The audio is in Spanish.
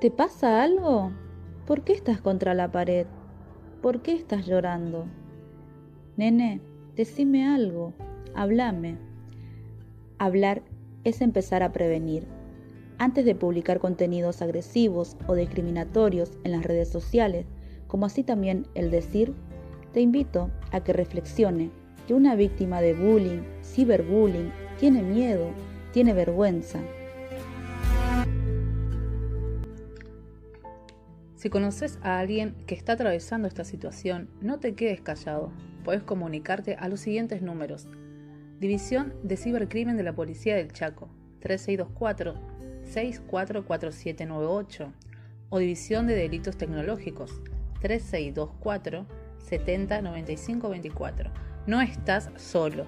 ¿Te pasa algo? ¿Por qué estás contra la pared? ¿Por qué estás llorando? Nene, decime algo, háblame. Hablar es empezar a prevenir. Antes de publicar contenidos agresivos o discriminatorios en las redes sociales, como así también el decir, te invito a que reflexione que una víctima de bullying, ciberbullying, tiene miedo, tiene vergüenza. Si conoces a alguien que está atravesando esta situación, no te quedes callado. Puedes comunicarte a los siguientes números. División de Cibercrimen de la Policía del Chaco, 3624-644798. O División de Delitos Tecnológicos, 3624-709524. No estás solo.